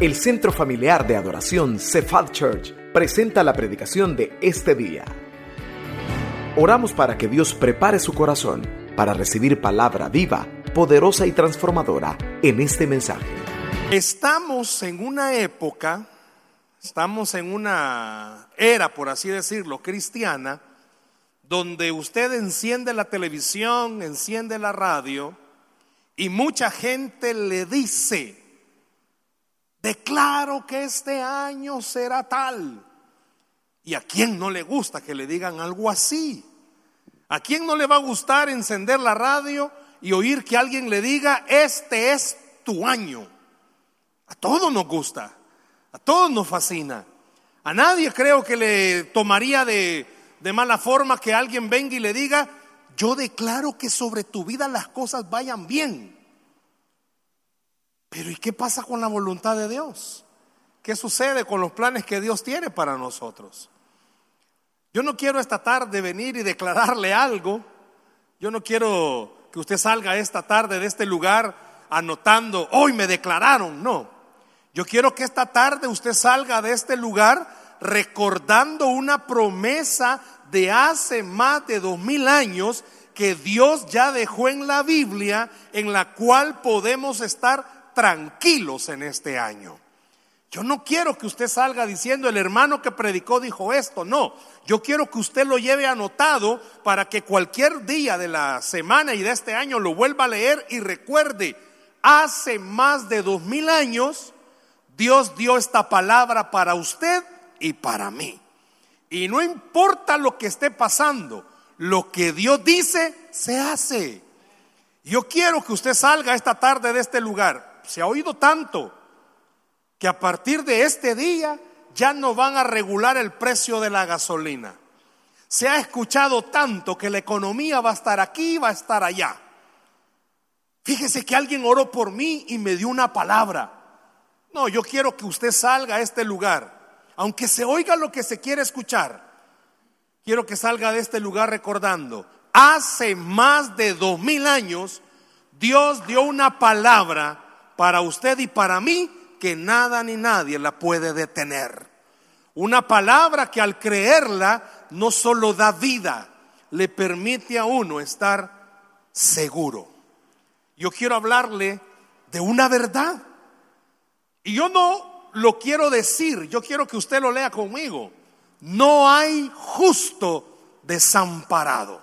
El Centro Familiar de Adoración Cephal Church presenta la predicación de este día. Oramos para que Dios prepare su corazón para recibir palabra viva, poderosa y transformadora en este mensaje. Estamos en una época, estamos en una era, por así decirlo, cristiana, donde usted enciende la televisión, enciende la radio y mucha gente le dice, declaro que este año será tal. ¿Y a quién no le gusta que le digan algo así? ¿A quién no le va a gustar encender la radio y oír que alguien le diga, este es tu año? A todos nos gusta, a todos nos fascina. A nadie creo que le tomaría de, de mala forma que alguien venga y le diga, yo declaro que sobre tu vida las cosas vayan bien. Pero ¿y qué pasa con la voluntad de Dios? ¿Qué sucede con los planes que Dios tiene para nosotros? Yo no quiero esta tarde venir y declararle algo. Yo no quiero que usted salga esta tarde de este lugar anotando, hoy me declararon. No. Yo quiero que esta tarde usted salga de este lugar recordando una promesa de hace más de dos mil años que Dios ya dejó en la Biblia, en la cual podemos estar tranquilos en este año. Yo no quiero que usted salga diciendo el hermano que predicó dijo esto, no. Yo quiero que usted lo lleve anotado para que cualquier día de la semana y de este año lo vuelva a leer y recuerde, hace más de dos mil años Dios dio esta palabra para usted y para mí. Y no importa lo que esté pasando, lo que Dios dice se hace. Yo quiero que usted salga esta tarde de este lugar se ha oído tanto que a partir de este día ya no van a regular el precio de la gasolina. Se ha escuchado tanto que la economía va a estar aquí, va a estar allá. Fíjese que alguien oró por mí y me dio una palabra. No, yo quiero que usted salga a este lugar, aunque se oiga lo que se quiere escuchar. Quiero que salga de este lugar recordando, hace más de dos mil años Dios dio una palabra para usted y para mí que nada ni nadie la puede detener. Una palabra que al creerla no solo da vida, le permite a uno estar seguro. Yo quiero hablarle de una verdad. Y yo no lo quiero decir, yo quiero que usted lo lea conmigo. No hay justo desamparado.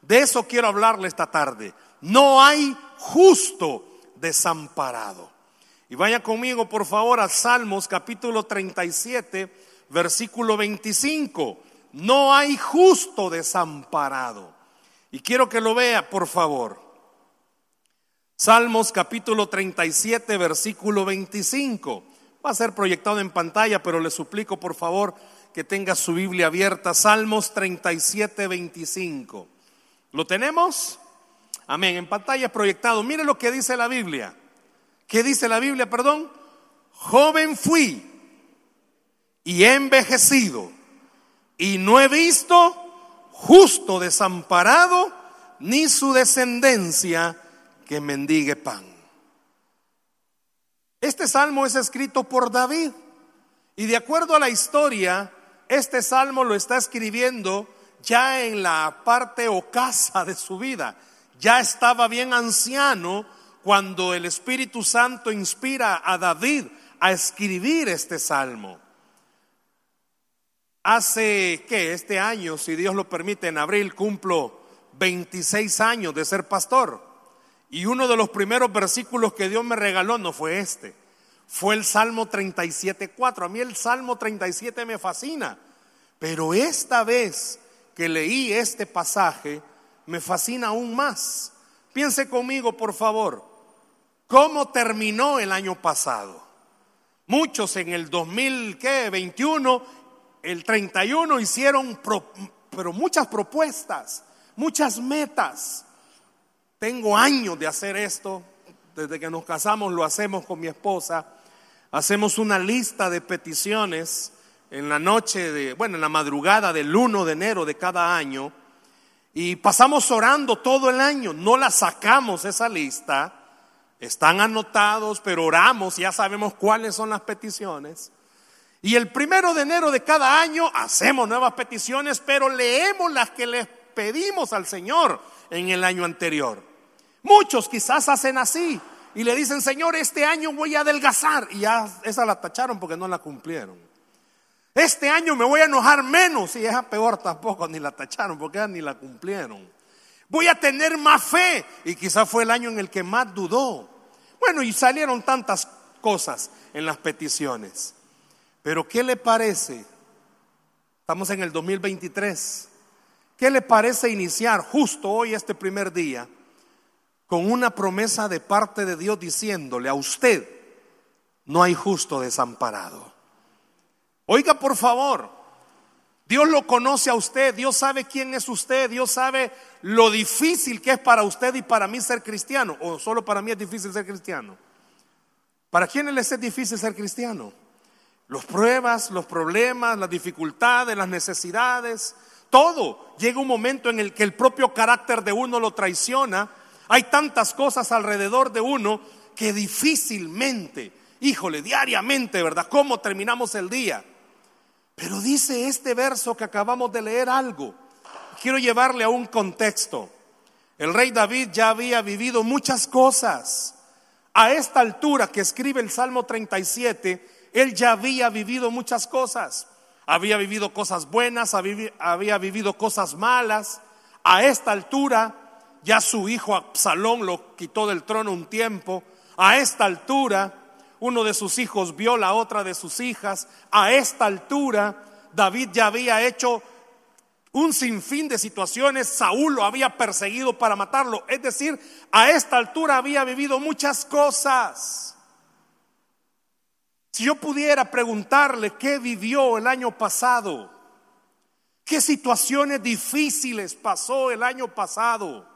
De eso quiero hablarle esta tarde. No hay justo desamparado. Y vaya conmigo, por favor, a Salmos capítulo 37, versículo 25. No hay justo desamparado. Y quiero que lo vea, por favor. Salmos capítulo 37, versículo 25. Va a ser proyectado en pantalla, pero le suplico, por favor, que tenga su Biblia abierta. Salmos 37, 25. ¿Lo tenemos? Amén. En pantalla proyectado. Mire lo que dice la Biblia. ¿Qué dice la Biblia, perdón? Joven fui y he envejecido y no he visto justo desamparado ni su descendencia que mendigue pan. Este salmo es escrito por David y de acuerdo a la historia, este salmo lo está escribiendo ya en la parte ocasa de su vida ya estaba bien anciano cuando el Espíritu Santo inspira a David a escribir este salmo. Hace que este año, si Dios lo permite, en abril cumplo 26 años de ser pastor. Y uno de los primeros versículos que Dios me regaló no fue este, fue el Salmo 37.4. A mí el Salmo 37 me fascina, pero esta vez que leí este pasaje, me fascina aún más. Piense conmigo, por favor, cómo terminó el año pasado. Muchos en el 2021, el 31 hicieron pero muchas propuestas, muchas metas. Tengo años de hacer esto, desde que nos casamos lo hacemos con mi esposa. Hacemos una lista de peticiones en la noche de, bueno, en la madrugada del 1 de enero de cada año y pasamos orando todo el año, no la sacamos esa lista. están anotados, pero oramos, ya sabemos cuáles son las peticiones. Y el primero de enero de cada año hacemos nuevas peticiones, pero leemos las que les pedimos al Señor en el año anterior. Muchos quizás hacen así y le dicen, Señor, este año voy a adelgazar. Y ya esa la tacharon porque no la cumplieron. Este año me voy a enojar menos. Y esa peor tampoco, ni la tacharon porque ni la cumplieron. Voy a tener más fe. Y quizás fue el año en el que más dudó. Bueno, y salieron tantas cosas en las peticiones. Pero ¿qué le parece? Estamos en el 2023. ¿Qué le parece iniciar justo hoy, este primer día, con una promesa de parte de Dios diciéndole a usted, no hay justo desamparado? Oiga, por favor, Dios lo conoce a usted, Dios sabe quién es usted, Dios sabe lo difícil que es para usted y para mí ser cristiano, o solo para mí es difícil ser cristiano. ¿Para quiénes les es difícil ser cristiano? Los pruebas, los problemas, las dificultades, las necesidades, todo. Llega un momento en el que el propio carácter de uno lo traiciona. Hay tantas cosas alrededor de uno que difícilmente, híjole, diariamente, ¿verdad? ¿Cómo terminamos el día? Pero dice este verso que acabamos de leer algo. Quiero llevarle a un contexto. El rey David ya había vivido muchas cosas. A esta altura que escribe el Salmo 37, él ya había vivido muchas cosas. Había vivido cosas buenas, había vivido cosas malas. A esta altura ya su hijo Absalón lo quitó del trono un tiempo. A esta altura uno de sus hijos viola a otra de sus hijas. A esta altura David ya había hecho un sinfín de situaciones. Saúl lo había perseguido para matarlo. Es decir, a esta altura había vivido muchas cosas. Si yo pudiera preguntarle qué vivió el año pasado, qué situaciones difíciles pasó el año pasado.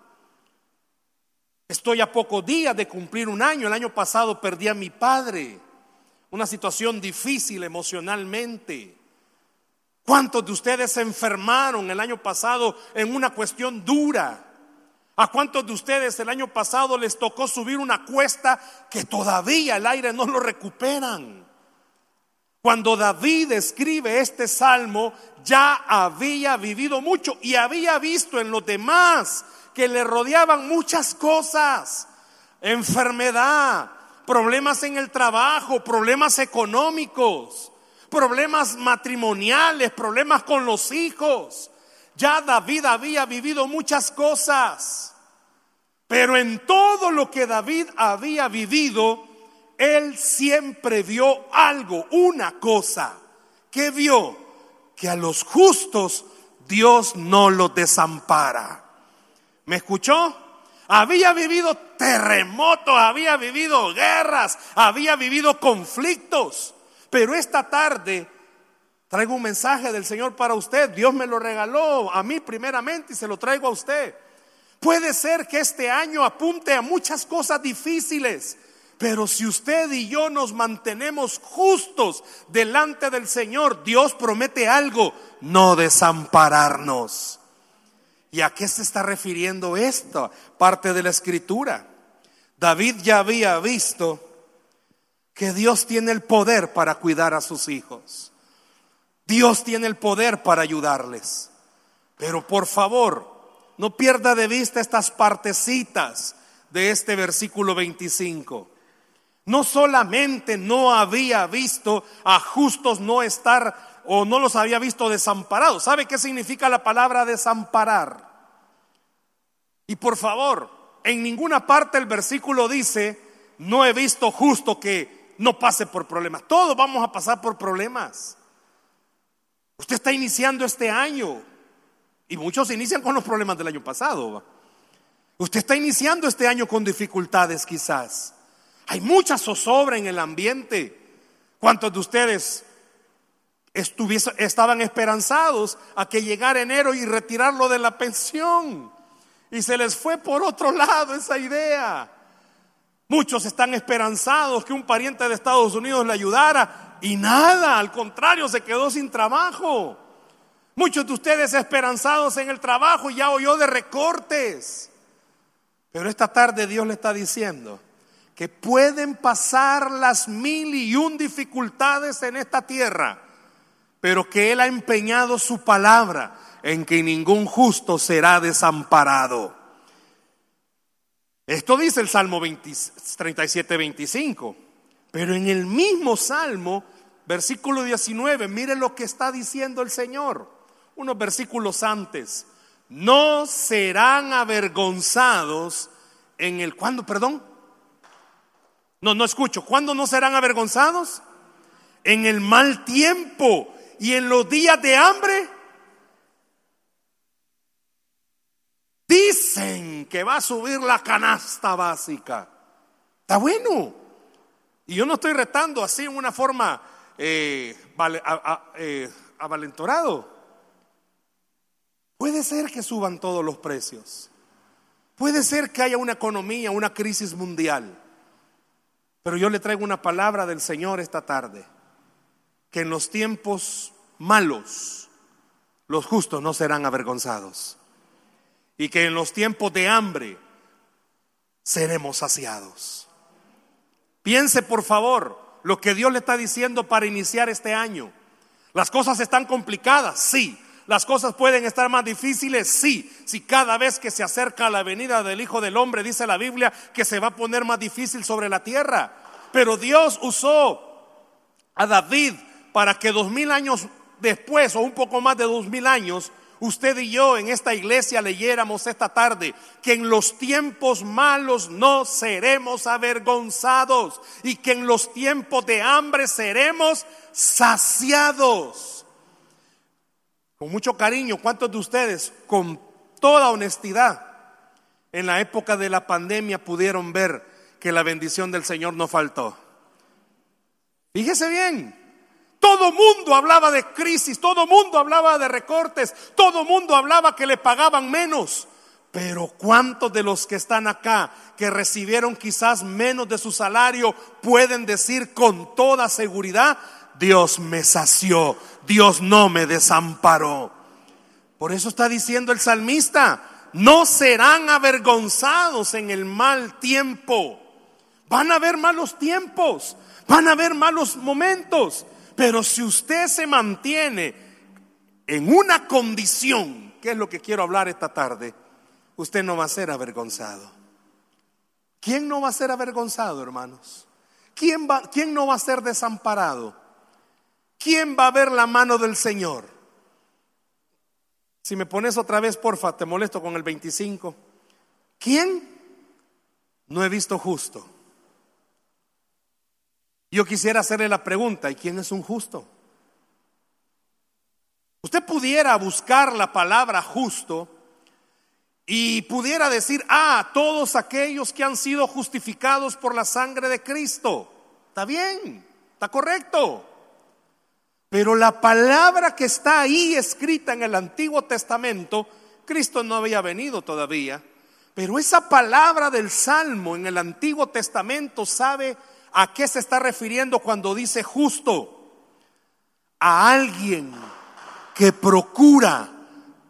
Estoy a pocos días de cumplir un año. El año pasado perdí a mi padre. Una situación difícil emocionalmente. ¿Cuántos de ustedes se enfermaron el año pasado en una cuestión dura? ¿A cuántos de ustedes el año pasado les tocó subir una cuesta que todavía el aire no lo recuperan? Cuando David escribe este salmo, ya había vivido mucho y había visto en los demás que le rodeaban muchas cosas, enfermedad, problemas en el trabajo, problemas económicos, problemas matrimoniales, problemas con los hijos. Ya David había vivido muchas cosas, pero en todo lo que David había vivido, él siempre vio algo, una cosa. que vio? Que a los justos Dios no los desampara. ¿Me escuchó? Había vivido terremotos, había vivido guerras, había vivido conflictos. Pero esta tarde traigo un mensaje del Señor para usted. Dios me lo regaló a mí primeramente y se lo traigo a usted. Puede ser que este año apunte a muchas cosas difíciles, pero si usted y yo nos mantenemos justos delante del Señor, Dios promete algo, no desampararnos. ¿Y a qué se está refiriendo esta parte de la escritura? David ya había visto que Dios tiene el poder para cuidar a sus hijos. Dios tiene el poder para ayudarles. Pero por favor, no pierda de vista estas partecitas de este versículo 25 no solamente no había visto a justos no estar o no los había visto desamparados. ¿Sabe qué significa la palabra desamparar? Y por favor, en ninguna parte el versículo dice, no he visto justo que no pase por problemas. Todos vamos a pasar por problemas. Usted está iniciando este año y muchos inician con los problemas del año pasado. Usted está iniciando este año con dificultades quizás. Hay mucha zozobra en el ambiente. ¿Cuántos de ustedes estaban esperanzados a que llegara enero y retirarlo de la pensión? Y se les fue por otro lado esa idea. Muchos están esperanzados que un pariente de Estados Unidos le ayudara y nada, al contrario, se quedó sin trabajo. Muchos de ustedes esperanzados en el trabajo ya oyó de recortes. Pero esta tarde Dios le está diciendo, que pueden pasar las mil y un dificultades en esta tierra, pero que Él ha empeñado su palabra en que ningún justo será desamparado. Esto dice el Salmo 37, 25. Pero en el mismo Salmo, versículo 19, mire lo que está diciendo el Señor. Unos versículos antes. No serán avergonzados en el... ¿Cuándo, perdón? No, no escucho. ¿Cuándo no serán avergonzados? En el mal tiempo y en los días de hambre Que va a subir la canasta básica. Está bueno. Y yo no estoy retando así en una forma eh, eh, avalentorado. Puede ser que suban todos los precios. Puede ser que haya una economía, una crisis mundial. Pero yo le traigo una palabra del Señor esta tarde. Que en los tiempos malos los justos no serán avergonzados y que en los tiempos de hambre seremos saciados. Piense por favor lo que Dios le está diciendo para iniciar este año. Las cosas están complicadas, sí. Las cosas pueden estar más difíciles, sí. Si cada vez que se acerca la venida del Hijo del Hombre, dice la Biblia, que se va a poner más difícil sobre la tierra. Pero Dios usó a David para que dos mil años después, o un poco más de dos mil años, usted y yo en esta iglesia leyéramos esta tarde que en los tiempos malos no seremos avergonzados y que en los tiempos de hambre seremos saciados. Con mucho cariño, ¿cuántos de ustedes con toda honestidad en la época de la pandemia pudieron ver que la bendición del Señor no faltó? Fíjese bien, todo mundo hablaba de crisis, todo mundo hablaba de recortes, todo mundo hablaba que le pagaban menos. Pero ¿cuántos de los que están acá, que recibieron quizás menos de su salario, pueden decir con toda seguridad, Dios me sació, Dios no me desamparó? Por eso está diciendo el salmista, no serán avergonzados en el mal tiempo. Van a haber malos tiempos, van a haber malos momentos. Pero si usted se mantiene en una condición, que es lo que quiero hablar esta tarde, usted no va a ser avergonzado. ¿Quién no va a ser avergonzado, hermanos? ¿Quién, va, ¿Quién no va a ser desamparado? ¿Quién va a ver la mano del Señor? Si me pones otra vez, porfa, te molesto con el 25. ¿Quién? No he visto justo yo quisiera hacerle la pregunta, ¿y quién es un justo? Usted pudiera buscar la palabra justo y pudiera decir, ah, todos aquellos que han sido justificados por la sangre de Cristo. Está bien, está correcto. Pero la palabra que está ahí escrita en el Antiguo Testamento, Cristo no había venido todavía, pero esa palabra del Salmo en el Antiguo Testamento sabe ¿A qué se está refiriendo cuando dice justo? A alguien que procura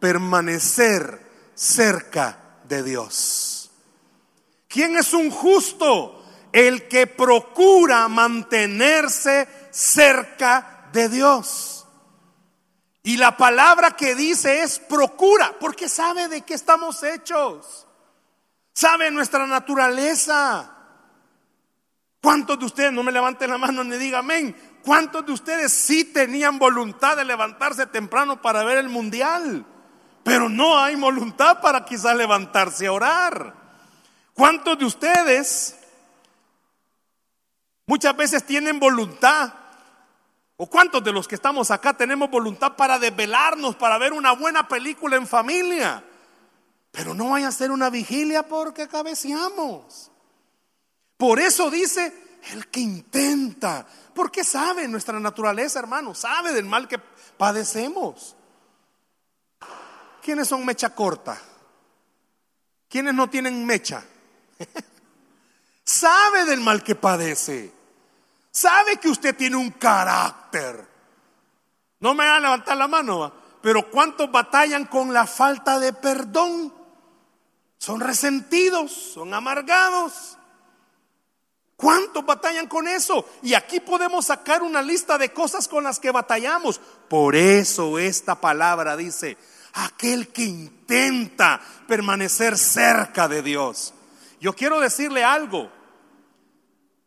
permanecer cerca de Dios. ¿Quién es un justo? El que procura mantenerse cerca de Dios. Y la palabra que dice es procura, porque sabe de qué estamos hechos. Sabe nuestra naturaleza. ¿Cuántos de ustedes, no me levanten la mano ni digan amén, cuántos de ustedes sí tenían voluntad de levantarse temprano para ver el mundial? Pero no hay voluntad para quizás levantarse a orar. ¿Cuántos de ustedes muchas veces tienen voluntad? ¿O cuántos de los que estamos acá tenemos voluntad para desvelarnos, para ver una buena película en familia? Pero no vaya a ser una vigilia porque cabeceamos. Por eso dice el que intenta, porque sabe nuestra naturaleza, hermano, sabe del mal que padecemos. ¿Quiénes son mecha corta? ¿Quiénes no tienen mecha? sabe del mal que padece. Sabe que usted tiene un carácter. No me va a levantar la mano, pero ¿cuántos batallan con la falta de perdón? Son resentidos, son amargados. ¿Cuántos batallan con eso? Y aquí podemos sacar una lista de cosas con las que batallamos. Por eso esta palabra dice, aquel que intenta permanecer cerca de Dios. Yo quiero decirle algo.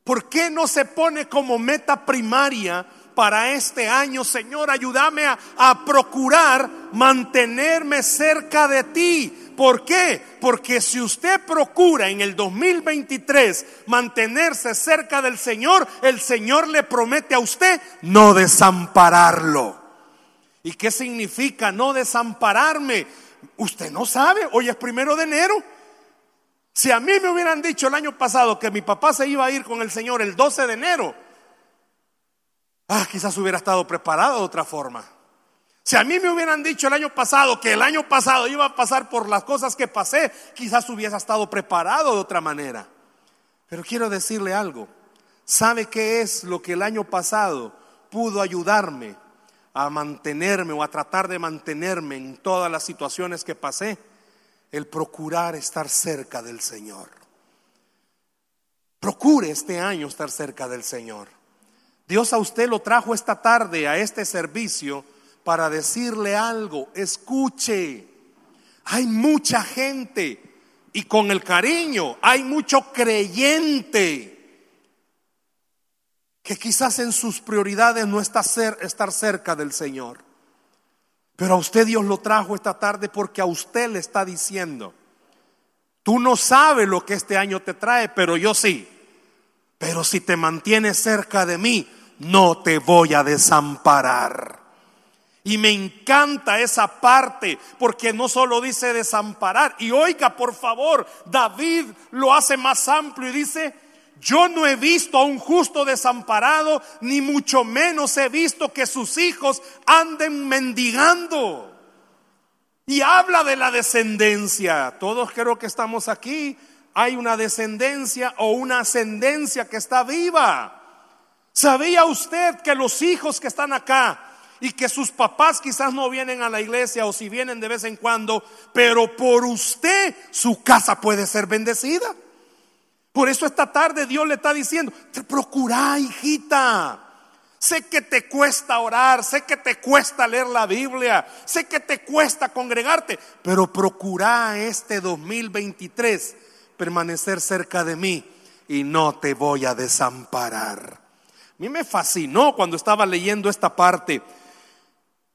¿Por qué no se pone como meta primaria para este año, Señor, ayúdame a, procurar mantenerme cerca de ti. ¿Por qué? Porque si usted procura en el 2023 mantenerse cerca del Señor, el Señor le promete a usted no desampararlo. ¿Y qué significa no desampararme? Usted no sabe, hoy es primero de enero. Si a mí me hubieran dicho el año pasado que mi papá se iba a ir con el Señor el 12 de enero, ah, quizás hubiera estado preparado de otra forma. Si a mí me hubieran dicho el año pasado que el año pasado iba a pasar por las cosas que pasé, quizás hubiera estado preparado de otra manera. Pero quiero decirle algo. ¿Sabe qué es lo que el año pasado pudo ayudarme a mantenerme o a tratar de mantenerme en todas las situaciones que pasé? El procurar estar cerca del Señor. Procure este año estar cerca del Señor. Dios a usted lo trajo esta tarde a este servicio para decirle algo. Escuche, hay mucha gente y con el cariño hay mucho creyente que quizás en sus prioridades no está estar cerca del Señor. Pero a usted Dios lo trajo esta tarde porque a usted le está diciendo, tú no sabes lo que este año te trae, pero yo sí. Pero si te mantienes cerca de mí, no te voy a desamparar. Y me encanta esa parte porque no solo dice desamparar. Y oiga, por favor, David lo hace más amplio y dice, yo no he visto a un justo desamparado, ni mucho menos he visto que sus hijos anden mendigando. Y habla de la descendencia. Todos creo que estamos aquí. Hay una descendencia o una ascendencia que está viva. ¿Sabía usted que los hijos que están acá y que sus papás quizás no vienen a la iglesia o si vienen de vez en cuando, pero por usted su casa puede ser bendecida? Por eso esta tarde Dios le está diciendo, procura, hijita. Sé que te cuesta orar, sé que te cuesta leer la Biblia, sé que te cuesta congregarte, pero procura este 2023 permanecer cerca de mí y no te voy a desamparar mí me fascinó cuando estaba leyendo esta parte,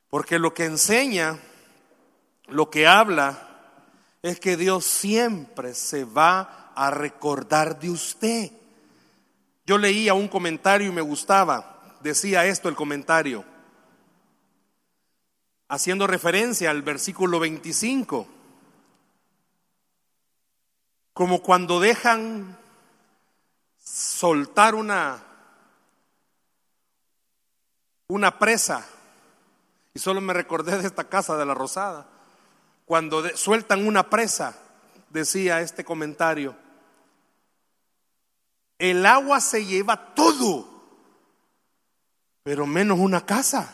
porque lo que enseña, lo que habla, es que Dios siempre se va a recordar de usted. Yo leía un comentario y me gustaba, decía esto el comentario, haciendo referencia al versículo 25, como cuando dejan soltar una una presa. Y solo me recordé de esta casa de la Rosada. Cuando sueltan una presa, decía este comentario, el agua se lleva todo, pero menos una casa.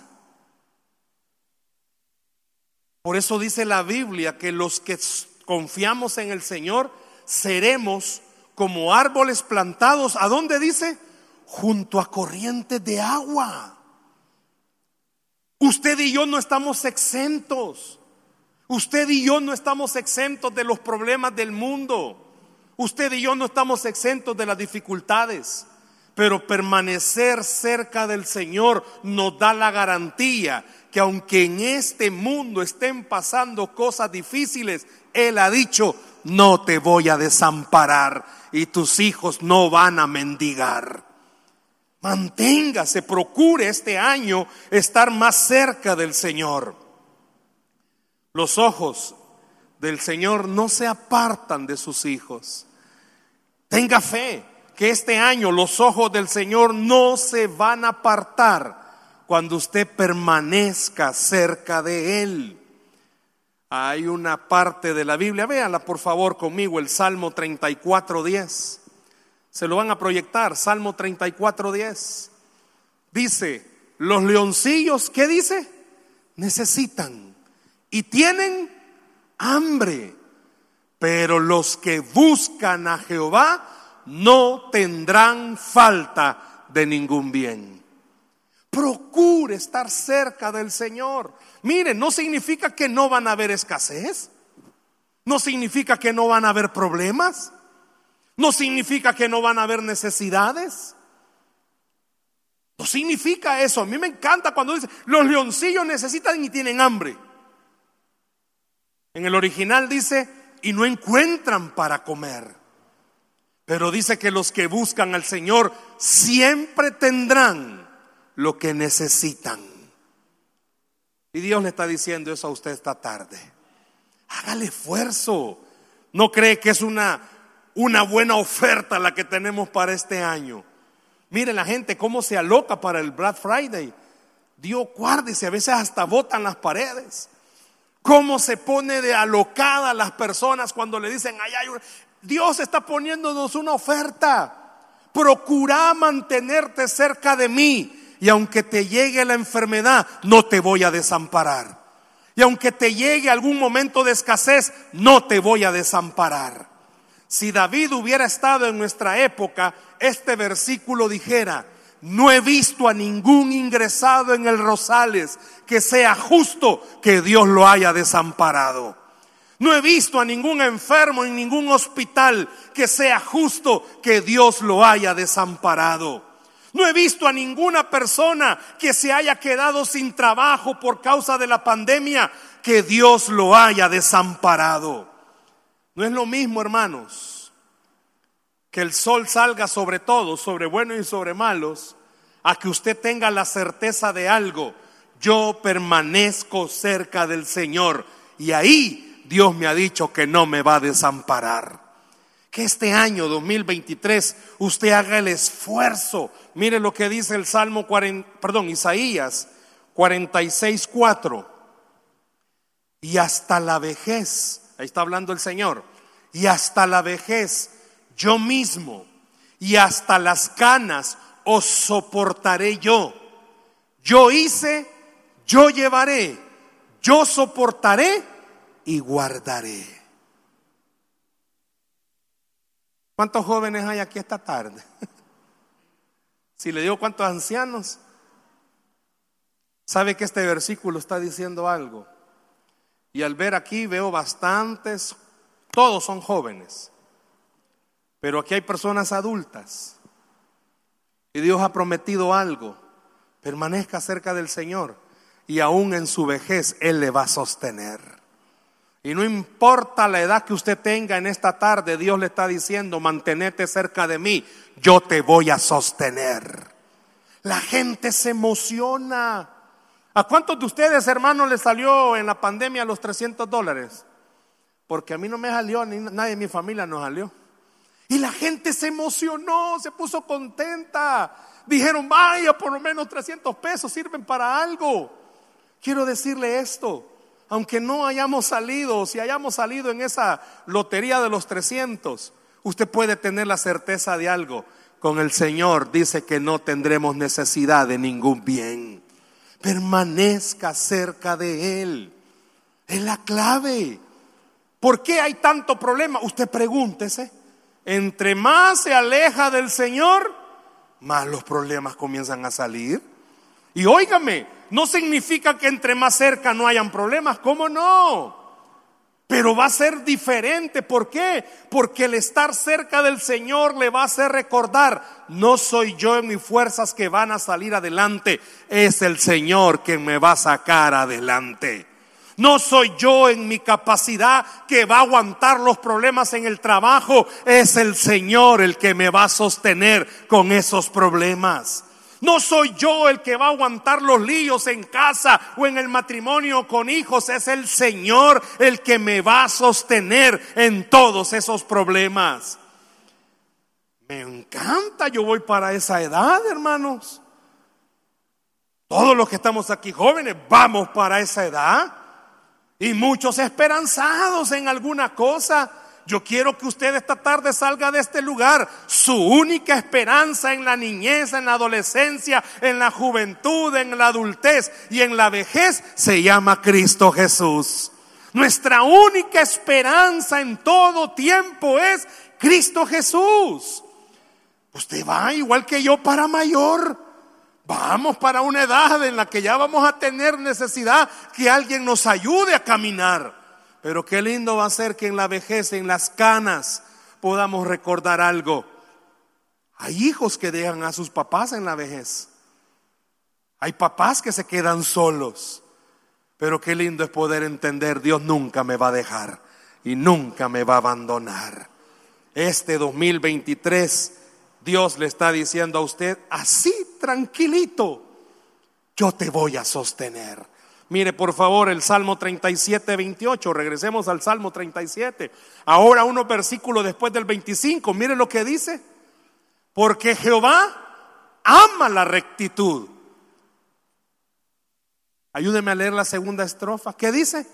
Por eso dice la Biblia que los que confiamos en el Señor seremos como árboles plantados, ¿a dónde dice? Junto a corrientes de agua. Usted y yo no estamos exentos. Usted y yo no estamos exentos de los problemas del mundo. Usted y yo no estamos exentos de las dificultades. Pero permanecer cerca del Señor nos da la garantía que aunque en este mundo estén pasando cosas difíciles, Él ha dicho, no te voy a desamparar y tus hijos no van a mendigar. Manténgase, procure este año estar más cerca del Señor. Los ojos del Señor no se apartan de sus hijos. Tenga fe que este año los ojos del Señor no se van a apartar cuando usted permanezca cerca de Él. Hay una parte de la Biblia, véanla por favor conmigo, el Salmo 34, 10. Se lo van a proyectar, Salmo 34, 10. Dice, los leoncillos, ¿qué dice? Necesitan y tienen hambre, pero los que buscan a Jehová no tendrán falta de ningún bien. Procure estar cerca del Señor. Mire, no significa que no van a haber escasez. No significa que no van a haber problemas. No significa que no van a haber necesidades. No significa eso. A mí me encanta cuando dice, los leoncillos necesitan y tienen hambre. En el original dice, y no encuentran para comer. Pero dice que los que buscan al Señor siempre tendrán lo que necesitan. Y Dios le está diciendo eso a usted esta tarde. Hágale esfuerzo. ¿No cree que es una, una buena oferta la que tenemos para este año? Mire la gente cómo se aloca para el Black Friday. Dios guárdese, a veces hasta botan las paredes. Cómo se pone de alocada las personas cuando le dicen, ay, ay, Dios está poniéndonos una oferta. Procura mantenerte cerca de mí y aunque te llegue la enfermedad, no te voy a desamparar. Y aunque te llegue algún momento de escasez, no te voy a desamparar. Si David hubiera estado en nuestra época, este versículo dijera, no he visto a ningún ingresado en el Rosales que sea justo que Dios lo haya desamparado. No he visto a ningún enfermo en ningún hospital que sea justo que Dios lo haya desamparado. No he visto a ninguna persona que se haya quedado sin trabajo por causa de la pandemia que Dios lo haya desamparado. No es lo mismo, hermanos, que el sol salga sobre todos, sobre buenos y sobre malos, a que usted tenga la certeza de algo. Yo permanezco cerca del Señor y ahí Dios me ha dicho que no me va a desamparar. Que este año 2023 usted haga el esfuerzo. Mire lo que dice el Salmo 40, perdón, Isaías 46, 4. Y hasta la vejez, ahí está hablando el Señor, y hasta la vejez yo mismo, y hasta las canas os soportaré yo. Yo hice, yo llevaré, yo soportaré y guardaré. ¿Cuántos jóvenes hay aquí esta tarde? si le digo cuántos ancianos, sabe que este versículo está diciendo algo. Y al ver aquí veo bastantes, todos son jóvenes. Pero aquí hay personas adultas. Y Dios ha prometido algo. Permanezca cerca del Señor. Y aún en su vejez Él le va a sostener. Y no importa la edad que usted tenga en esta tarde, Dios le está diciendo, mantenete cerca de mí, yo te voy a sostener. La gente se emociona. ¿A cuántos de ustedes, hermanos, les salió en la pandemia los 300 dólares? Porque a mí no me salió, ni nadie de mi familia nos salió. Y la gente se emocionó, se puso contenta. Dijeron, vaya, por lo menos 300 pesos sirven para algo. Quiero decirle esto, aunque no hayamos salido, si hayamos salido en esa lotería de los 300, usted puede tener la certeza de algo. Con el Señor dice que no tendremos necesidad de ningún bien. Permanezca cerca de Él. Es la clave. ¿Por qué hay tanto problema? Usted pregúntese. Entre más se aleja del Señor, más los problemas comienzan a salir. Y óigame, no significa que entre más cerca no hayan problemas, ¿cómo no? Pero va a ser diferente. ¿Por qué? Porque el estar cerca del Señor le va a hacer recordar, no soy yo en mis fuerzas que van a salir adelante, es el Señor quien me va a sacar adelante. No soy yo en mi capacidad que va a aguantar los problemas en el trabajo. Es el Señor el que me va a sostener con esos problemas. No soy yo el que va a aguantar los líos en casa o en el matrimonio con hijos. Es el Señor el que me va a sostener en todos esos problemas. Me encanta, yo voy para esa edad, hermanos. Todos los que estamos aquí jóvenes, vamos para esa edad. Y muchos esperanzados en alguna cosa. Yo quiero que usted esta tarde salga de este lugar. Su única esperanza en la niñez, en la adolescencia, en la juventud, en la adultez y en la vejez se llama Cristo Jesús. Nuestra única esperanza en todo tiempo es Cristo Jesús. Usted va igual que yo para mayor. Vamos para una edad en la que ya vamos a tener necesidad que alguien nos ayude a caminar. Pero qué lindo va a ser que en la vejez, en las canas, podamos recordar algo. Hay hijos que dejan a sus papás en la vejez. Hay papás que se quedan solos. Pero qué lindo es poder entender, Dios nunca me va a dejar y nunca me va a abandonar. Este 2023, Dios le está diciendo a usted, así tranquilito, yo te voy a sostener. Mire, por favor, el Salmo 37, 28. Regresemos al Salmo 37. Ahora unos versículos después del 25. Mire lo que dice. Porque Jehová ama la rectitud. Ayúdeme a leer la segunda estrofa. ¿Qué dice?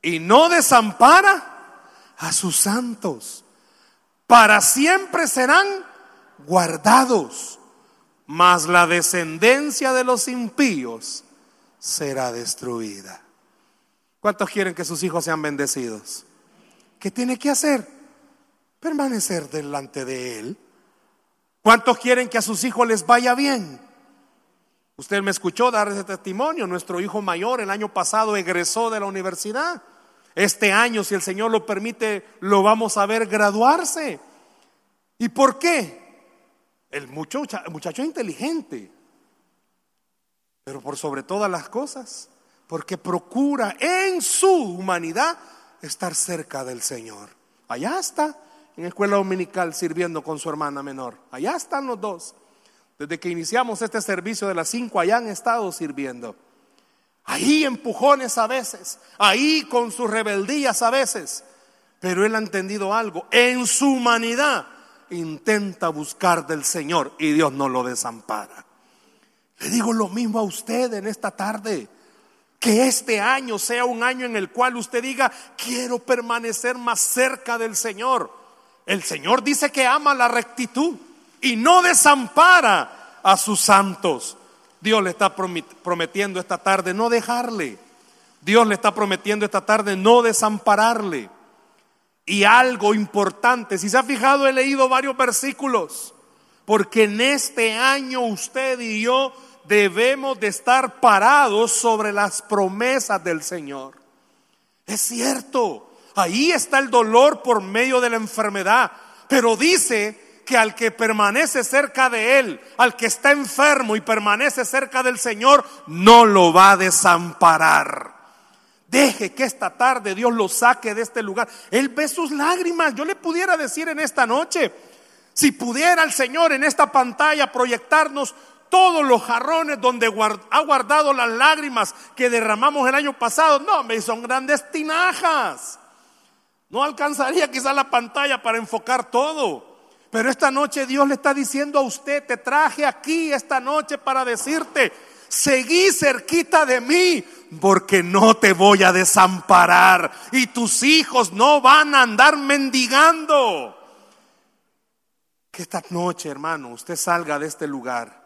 Y no desampara a sus santos. Para siempre serán guardados. Mas la descendencia de los impíos será destruida. ¿Cuántos quieren que sus hijos sean bendecidos? ¿Qué tiene que hacer? Permanecer delante de Él. ¿Cuántos quieren que a sus hijos les vaya bien? Usted me escuchó dar ese testimonio. Nuestro hijo mayor el año pasado egresó de la universidad. Este año, si el Señor lo permite, lo vamos a ver graduarse. ¿Y por qué? El muchacho, muchacho inteligente, pero por sobre todas las cosas, porque procura en su humanidad estar cerca del Señor. Allá está, en escuela dominical, sirviendo con su hermana menor. Allá están los dos. Desde que iniciamos este servicio de las cinco, allá han estado sirviendo. Ahí empujones a veces, ahí con sus rebeldías a veces. Pero él ha entendido algo. En su humanidad intenta buscar del Señor y Dios no lo desampara. Le digo lo mismo a usted en esta tarde. Que este año sea un año en el cual usted diga, quiero permanecer más cerca del Señor. El Señor dice que ama la rectitud y no desampara a sus santos. Dios le está prometiendo esta tarde no dejarle. Dios le está prometiendo esta tarde no desampararle. Y algo importante, si se ha fijado, he leído varios versículos, porque en este año usted y yo debemos de estar parados sobre las promesas del Señor. Es cierto, ahí está el dolor por medio de la enfermedad, pero dice que al que permanece cerca de Él, al que está enfermo y permanece cerca del Señor, no lo va a desamparar. Deje que esta tarde Dios lo saque de este lugar. Él ve sus lágrimas. Yo le pudiera decir en esta noche, si pudiera el Señor en esta pantalla proyectarnos todos los jarrones donde ha guardado las lágrimas que derramamos el año pasado. No, me son grandes tinajas. No alcanzaría quizás la pantalla para enfocar todo. Pero esta noche Dios le está diciendo a usted, te traje aquí esta noche para decirte, seguí cerquita de mí, porque no te voy a desamparar y tus hijos no van a andar mendigando. Que esta noche, hermano, usted salga de este lugar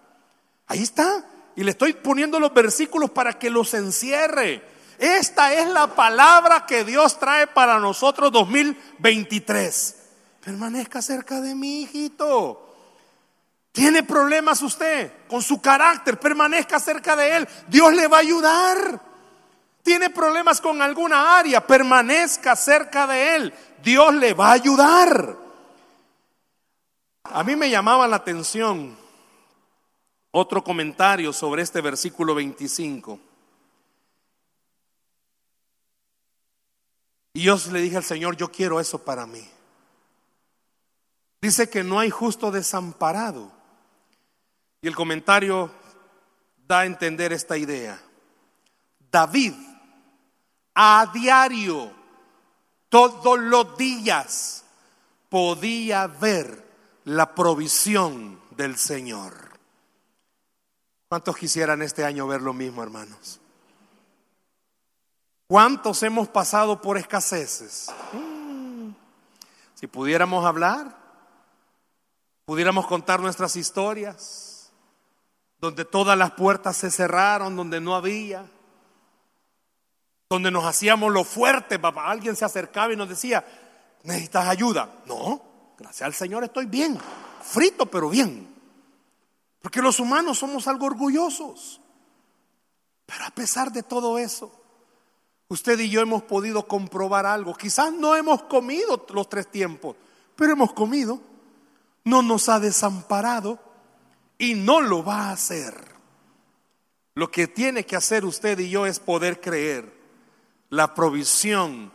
Ahí está. Y le estoy poniendo los versículos para que los encierre. Esta es la palabra que Dios trae para nosotros 2023. Permanezca cerca de mi hijito. ¿Tiene problemas usted con su carácter? Permanezca cerca de él. Dios le va a ayudar. ¿Tiene problemas con alguna área? Permanezca cerca de él. Dios le va a ayudar. A mí me llamaba la atención otro comentario sobre este versículo 25. Y yo le dije al Señor, yo quiero eso para mí. Dice que no hay justo desamparado. Y el comentario da a entender esta idea. David a diario, todos los días, podía ver la provisión del Señor. ¿Cuántos quisieran este año ver lo mismo, hermanos? ¿Cuántos hemos pasado por escaseces? Si pudiéramos hablar, pudiéramos contar nuestras historias, donde todas las puertas se cerraron, donde no había, donde nos hacíamos lo fuerte, papá. Alguien se acercaba y nos decía, ¿necesitas ayuda? No, gracias al Señor estoy bien, frito, pero bien. Porque los humanos somos algo orgullosos. Pero a pesar de todo eso, usted y yo hemos podido comprobar algo. Quizás no hemos comido los tres tiempos, pero hemos comido. No nos ha desamparado y no lo va a hacer. Lo que tiene que hacer usted y yo es poder creer. La provisión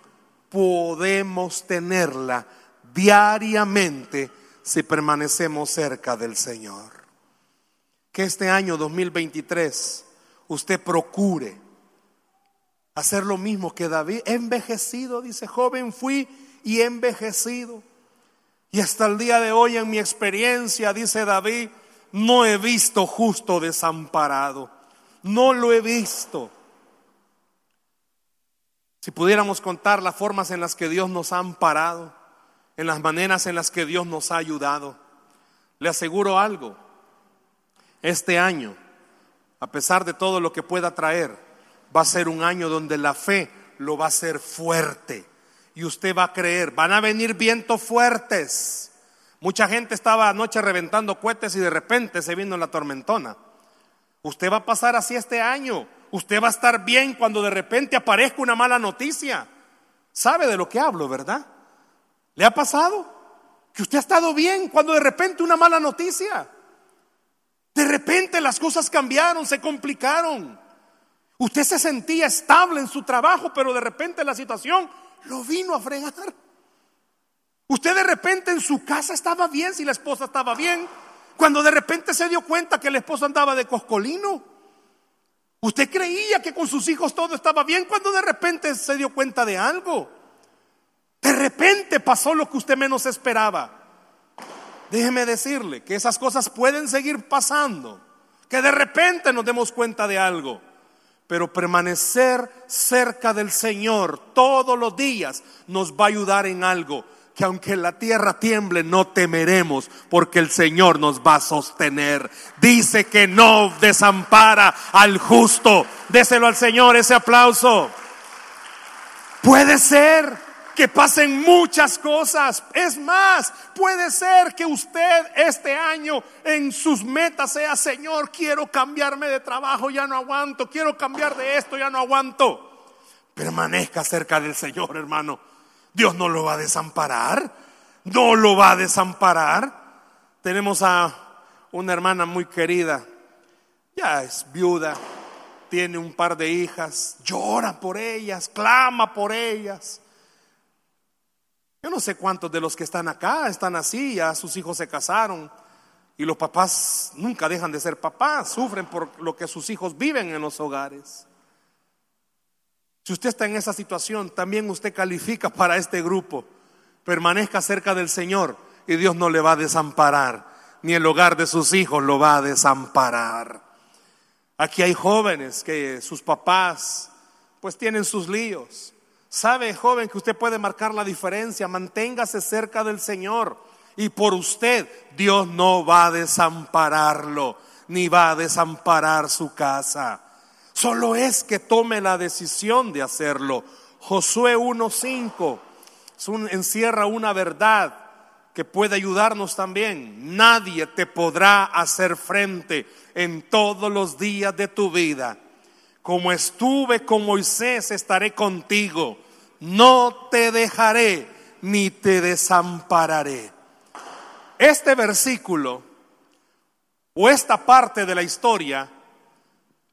podemos tenerla diariamente si permanecemos cerca del Señor. Que este año 2023 usted procure hacer lo mismo que David. Envejecido, dice, joven fui y envejecido. Y hasta el día de hoy en mi experiencia, dice David, no he visto justo desamparado. No lo he visto. Si pudiéramos contar las formas en las que Dios nos ha amparado, en las maneras en las que Dios nos ha ayudado, le aseguro algo, este año, a pesar de todo lo que pueda traer, va a ser un año donde la fe lo va a hacer fuerte y usted va a creer, van a venir vientos fuertes. Mucha gente estaba anoche reventando cohetes y de repente se vino la tormentona. Usted va a pasar así este año. Usted va a estar bien cuando de repente aparezca una mala noticia. ¿Sabe de lo que hablo, verdad? ¿Le ha pasado? Que usted ha estado bien cuando de repente una mala noticia. De repente las cosas cambiaron, se complicaron. Usted se sentía estable en su trabajo, pero de repente la situación lo vino a fregar. Usted de repente en su casa estaba bien, si la esposa estaba bien, cuando de repente se dio cuenta que la esposa andaba de coscolino. Usted creía que con sus hijos todo estaba bien cuando de repente se dio cuenta de algo. De repente pasó lo que usted menos esperaba. Déjeme decirle que esas cosas pueden seguir pasando, que de repente nos demos cuenta de algo, pero permanecer cerca del Señor todos los días nos va a ayudar en algo que aunque la tierra tiemble, no temeremos, porque el Señor nos va a sostener. Dice que no desampara al justo. Déselo al Señor ese aplauso. Puede ser que pasen muchas cosas. Es más, puede ser que usted este año en sus metas sea, Señor, quiero cambiarme de trabajo, ya no aguanto, quiero cambiar de esto, ya no aguanto. Permanezca cerca del Señor, hermano. Dios no lo va a desamparar, no lo va a desamparar. Tenemos a una hermana muy querida, ya es viuda, tiene un par de hijas, llora por ellas, clama por ellas. Yo no sé cuántos de los que están acá están así, ya sus hijos se casaron y los papás nunca dejan de ser papás, sufren por lo que sus hijos viven en los hogares. Si usted está en esa situación, también usted califica para este grupo. Permanezca cerca del Señor y Dios no le va a desamparar, ni el hogar de sus hijos lo va a desamparar. Aquí hay jóvenes que sus papás pues tienen sus líos. Sabe, joven, que usted puede marcar la diferencia. Manténgase cerca del Señor. Y por usted, Dios no va a desampararlo, ni va a desamparar su casa. Solo es que tome la decisión de hacerlo. Josué 1.5 encierra una verdad que puede ayudarnos también. Nadie te podrá hacer frente en todos los días de tu vida. Como estuve con Moisés, estaré contigo. No te dejaré ni te desampararé. Este versículo o esta parte de la historia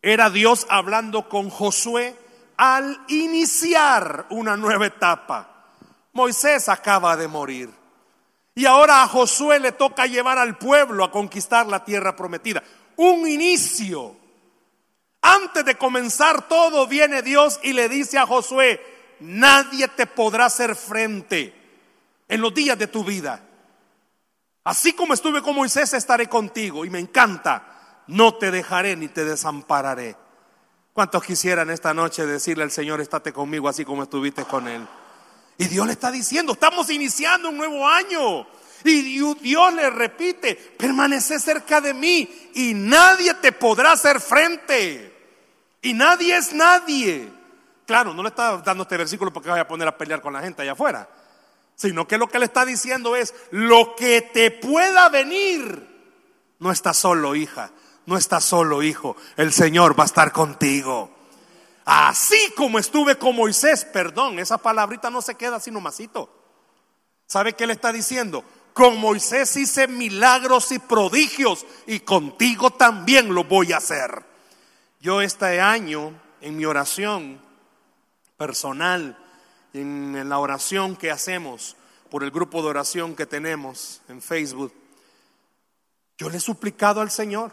era Dios hablando con Josué al iniciar una nueva etapa. Moisés acaba de morir. Y ahora a Josué le toca llevar al pueblo a conquistar la tierra prometida. Un inicio. Antes de comenzar todo viene Dios y le dice a Josué, nadie te podrá hacer frente en los días de tu vida. Así como estuve con Moisés, estaré contigo. Y me encanta no te dejaré ni te desampararé. ¿Cuántos quisieran esta noche decirle al Señor, estate conmigo así como estuviste con Él? Y Dios le está diciendo, estamos iniciando un nuevo año. Y Dios le repite, permanece cerca de mí y nadie te podrá hacer frente. Y nadie es nadie. Claro, no le está dando este versículo porque vaya a poner a pelear con la gente allá afuera. sino que lo que le está diciendo es, lo que te pueda venir, no estás solo, hija, no estás solo, hijo, el Señor va a estar contigo. Así como estuve con Moisés, perdón, esa palabrita no se queda así nomasito. ¿Sabe qué le está diciendo? Con Moisés hice milagros y prodigios y contigo también lo voy a hacer. Yo este año en mi oración personal, en la oración que hacemos por el grupo de oración que tenemos en Facebook, yo le he suplicado al Señor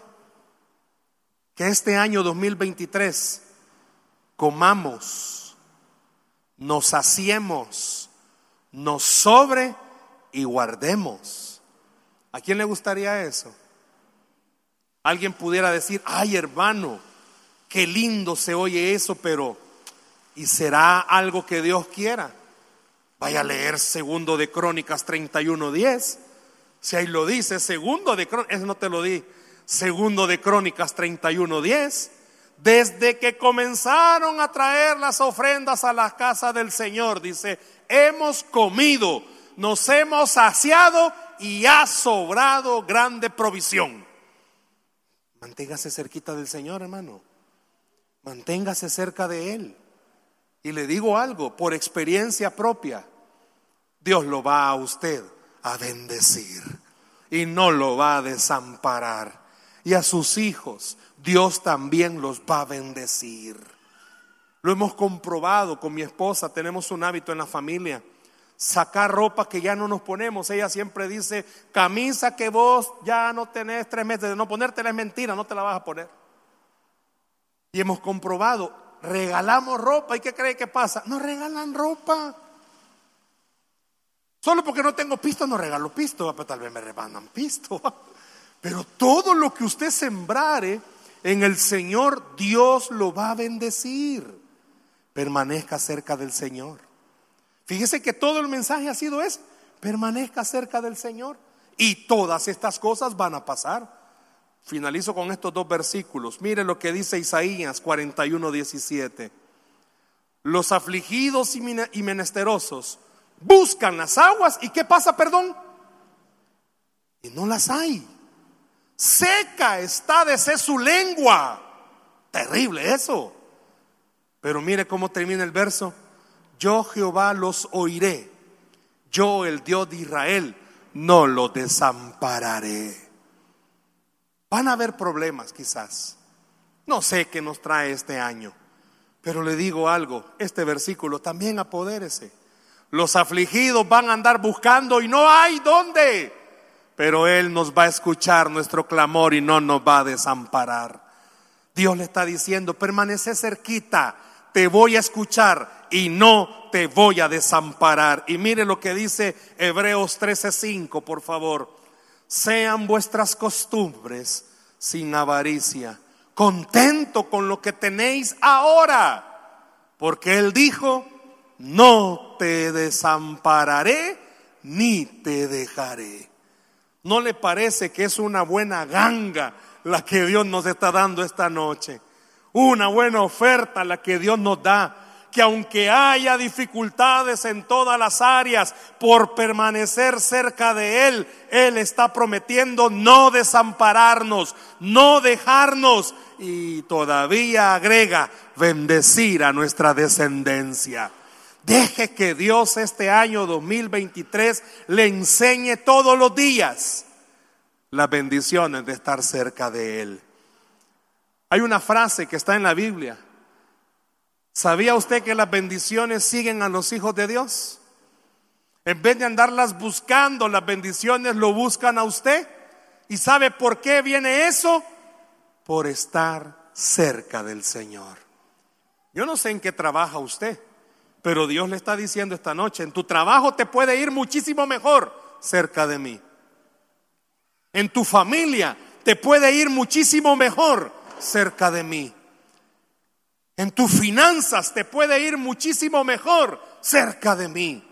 que este año 2023 comamos, nos saciemos, nos sobre y guardemos. ¿A quién le gustaría eso? Alguien pudiera decir, ay hermano, qué lindo se oye eso, pero ¿y será algo que Dios quiera? Vaya a leer segundo de Crónicas 31.10. Si ahí lo dice, segundo de Crónicas, no te lo di, segundo de Crónicas 31.10 desde que comenzaron a traer las ofrendas a la casa del Señor, dice, hemos comido, nos hemos saciado y ha sobrado grande provisión. Manténgase cerquita del Señor, hermano. Manténgase cerca de Él. Y le digo algo, por experiencia propia, Dios lo va a usted a bendecir y no lo va a desamparar. Y a sus hijos, Dios también los va a bendecir. Lo hemos comprobado con mi esposa, tenemos un hábito en la familia, sacar ropa que ya no nos ponemos. Ella siempre dice, camisa que vos ya no tenés tres meses de no ponértela es mentira, no te la vas a poner. Y hemos comprobado, regalamos ropa y ¿qué cree que pasa? No regalan ropa. Solo porque no tengo pisto no regalo pisto, pero tal vez me rebanan pisto. Pero todo lo que usted sembrare, en el Señor Dios lo va a bendecir. Permanezca cerca del Señor. Fíjese que todo el mensaje ha sido eso. Permanezca cerca del Señor. Y todas estas cosas van a pasar. Finalizo con estos dos versículos. Mire lo que dice Isaías 41, 17. Los afligidos y menesterosos buscan las aguas. ¿Y qué pasa, perdón? Y no las hay. Seca está de ser su lengua. Terrible eso. Pero mire cómo termina el verso. Yo Jehová los oiré. Yo el Dios de Israel no lo desampararé. Van a haber problemas quizás. No sé qué nos trae este año. Pero le digo algo, este versículo también apodérese. Los afligidos van a andar buscando y no hay dónde pero Él nos va a escuchar nuestro clamor y no nos va a desamparar. Dios le está diciendo, permanece cerquita, te voy a escuchar y no te voy a desamparar. Y mire lo que dice Hebreos 13:5, por favor. Sean vuestras costumbres sin avaricia, contento con lo que tenéis ahora, porque Él dijo, no te desampararé ni te dejaré. ¿No le parece que es una buena ganga la que Dios nos está dando esta noche? Una buena oferta la que Dios nos da. Que aunque haya dificultades en todas las áreas por permanecer cerca de Él, Él está prometiendo no desampararnos, no dejarnos y todavía agrega bendecir a nuestra descendencia. Deje que Dios este año 2023 le enseñe todos los días las bendiciones de estar cerca de Él. Hay una frase que está en la Biblia. ¿Sabía usted que las bendiciones siguen a los hijos de Dios? En vez de andarlas buscando, las bendiciones lo buscan a usted. ¿Y sabe por qué viene eso? Por estar cerca del Señor. Yo no sé en qué trabaja usted. Pero Dios le está diciendo esta noche, en tu trabajo te puede ir muchísimo mejor cerca de mí. En tu familia te puede ir muchísimo mejor cerca de mí. En tus finanzas te puede ir muchísimo mejor cerca de mí.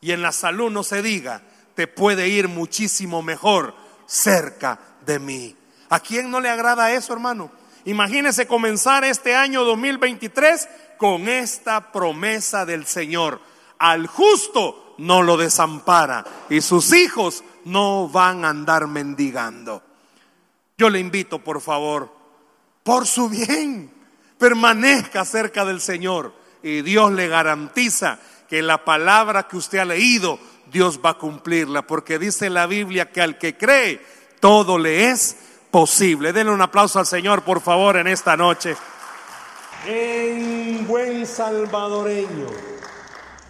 Y en la salud no se diga, te puede ir muchísimo mejor cerca de mí. ¿A quién no le agrada eso, hermano? Imagínese comenzar este año 2023 con esta promesa del Señor. Al justo no lo desampara y sus hijos no van a andar mendigando. Yo le invito, por favor, por su bien, permanezca cerca del Señor y Dios le garantiza que la palabra que usted ha leído, Dios va a cumplirla, porque dice la Biblia que al que cree, todo le es posible. Denle un aplauso al Señor, por favor, en esta noche. En buen salvadoreño,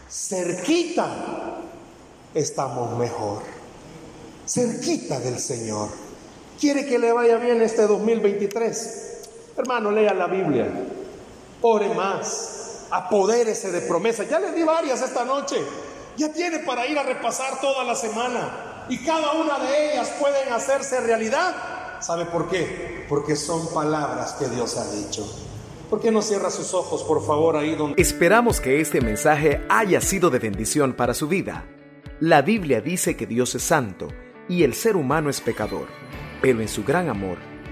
cerquita estamos mejor, cerquita del Señor. ¿Quiere que le vaya bien este 2023? Hermano, lea la Biblia, ore más, apodérese de promesas. Ya le di varias esta noche, ya tiene para ir a repasar toda la semana y cada una de ellas pueden hacerse realidad ¿Sabe por qué? Porque son palabras que Dios ha dicho. ¿Por qué no cierra sus ojos, por favor, ahí donde... Esperamos que este mensaje haya sido de bendición para su vida. La Biblia dice que Dios es santo y el ser humano es pecador, pero en su gran amor,